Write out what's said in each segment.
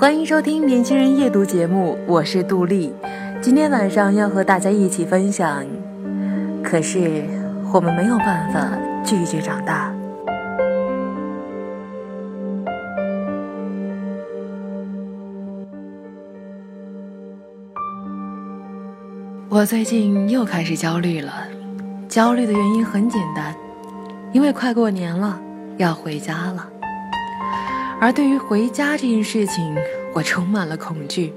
欢迎收听《年轻人夜读》节目，我是杜丽。今天晚上要和大家一起分享，可是我们没有办法拒绝长大。我最近又开始焦虑了，焦虑的原因很简单，因为快过年了，要回家了。而对于回家这件事情，我充满了恐惧。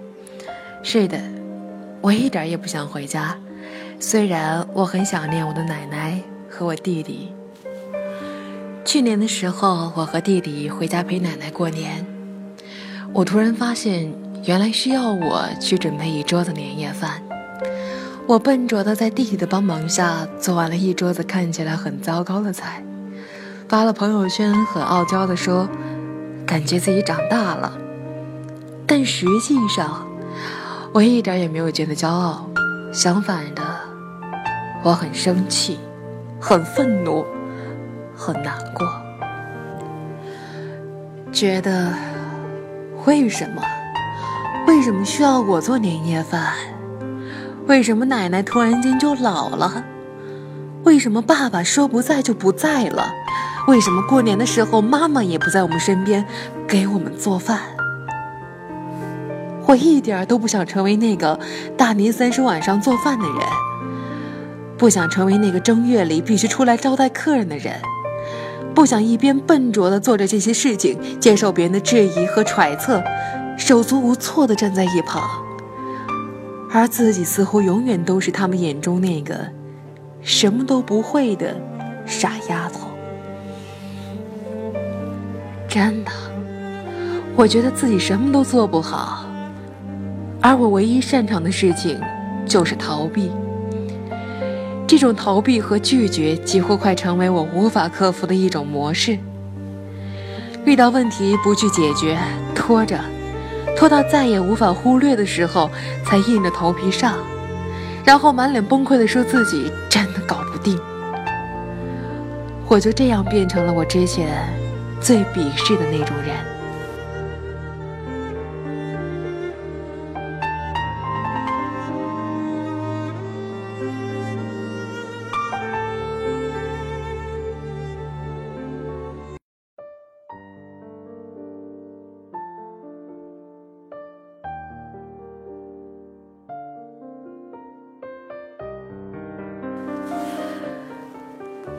是的，我一点也不想回家。虽然我很想念我的奶奶和我弟弟。去年的时候，我和弟弟回家陪奶奶过年，我突然发现，原来需要我去准备一桌子年夜饭。我笨拙的在弟弟的帮忙下做完了一桌子看起来很糟糕的菜，发了朋友圈，很傲娇的说。感觉自己长大了，但实际上，我一点也没有觉得骄傲。相反的，我很生气，很愤怒，很难过，觉得为什么？为什么需要我做年夜饭？为什么奶奶突然间就老了？为什么爸爸说不在就不在了？为什么过年的时候妈妈也不在我们身边给我们做饭？我一点都不想成为那个大年三十晚上做饭的人，不想成为那个正月里必须出来招待客人的人，不想一边笨拙地做着这些事情，接受别人的质疑和揣测，手足无措地站在一旁，而自己似乎永远都是他们眼中那个什么都不会的傻丫头。真的，我觉得自己什么都做不好，而我唯一擅长的事情就是逃避。这种逃避和拒绝几乎快成为我无法克服的一种模式。遇到问题不去解决，拖着，拖到再也无法忽略的时候，才硬着头皮上，然后满脸崩溃地说自己真的搞不定。我就这样变成了我之前。最鄙视的那种人。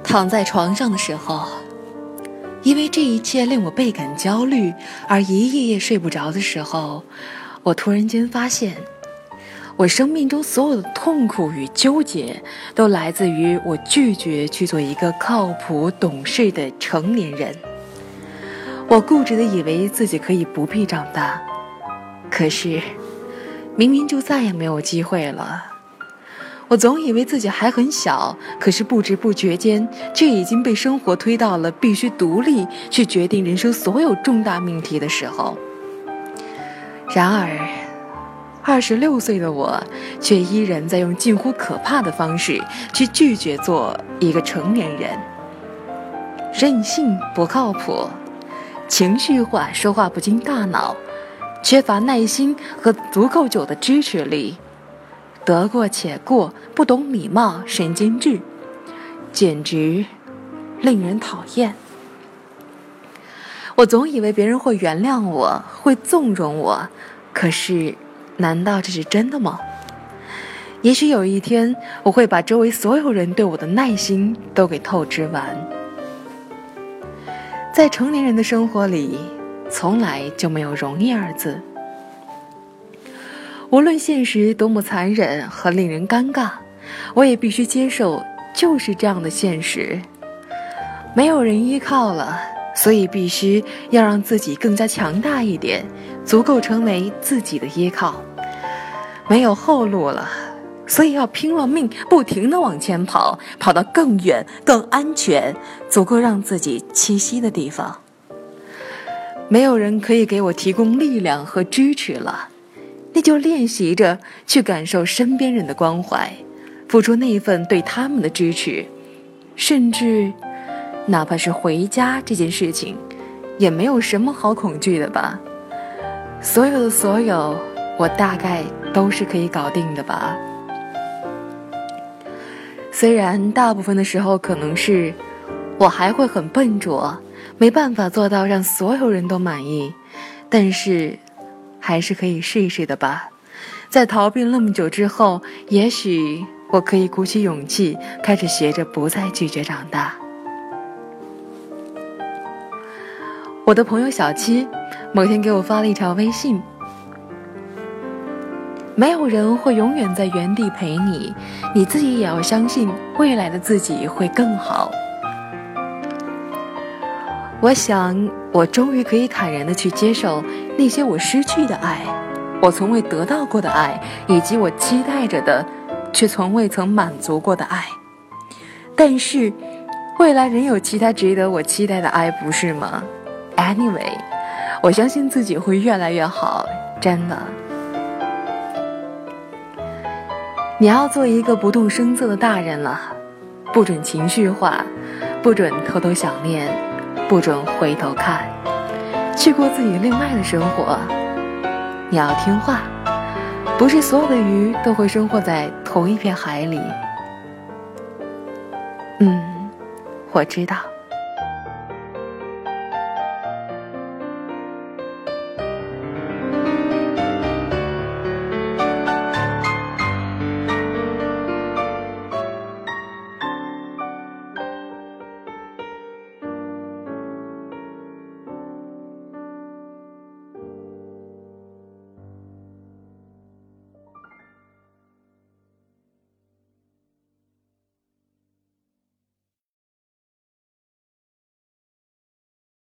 躺在床上的时候。因为这一切令我倍感焦虑，而一夜夜睡不着的时候，我突然间发现，我生命中所有的痛苦与纠结，都来自于我拒绝去做一个靠谱、懂事的成年人。我固执的以为自己可以不必长大，可是，明明就再也没有机会了。我总以为自己还很小，可是不知不觉间，却已经被生活推到了必须独立去决定人生所有重大命题的时候。然而，二十六岁的我，却依然在用近乎可怕的方式去拒绝做一个成年人。任性不靠谱，情绪化，说话不经大脑，缺乏耐心和足够久的支持力。得过且过，不懂礼貌，神经质，简直令人讨厌。我总以为别人会原谅我，会纵容我，可是，难道这是真的吗？也许有一天，我会把周围所有人对我的耐心都给透支完。在成年人的生活里，从来就没有容易二字。无论现实多么残忍和令人尴尬，我也必须接受，就是这样的现实没有人依靠了，所以必须要让自己更加强大一点，足够成为自己的依靠。没有后路了，所以要拼了命，不停地往前跑，跑到更远、更安全、足够让自己栖息的地方。没有人可以给我提供力量和支持了，那就练习着去感受身边人的关怀，付出那份对他们的支持，甚至。哪怕是回家这件事情，也没有什么好恐惧的吧？所有的所有，我大概都是可以搞定的吧。虽然大部分的时候可能是我还会很笨拙，没办法做到让所有人都满意，但是还是可以试一试的吧。在逃避那么久之后，也许我可以鼓起勇气，开始学着不再拒绝长大。我的朋友小七，某天给我发了一条微信：“没有人会永远在原地陪你，你自己也要相信未来的自己会更好。”我想，我终于可以坦然的去接受那些我失去的爱，我从未得到过的爱，以及我期待着的，却从未曾满足过的爱。但是，未来仍有其他值得我期待的爱，不是吗？Anyway，我相信自己会越来越好，真的。你要做一个不动声色的大人了，不准情绪化，不准偷偷想念，不准回头看，去过自己另外的生活。你要听话，不是所有的鱼都会生活在同一片海里。嗯，我知道。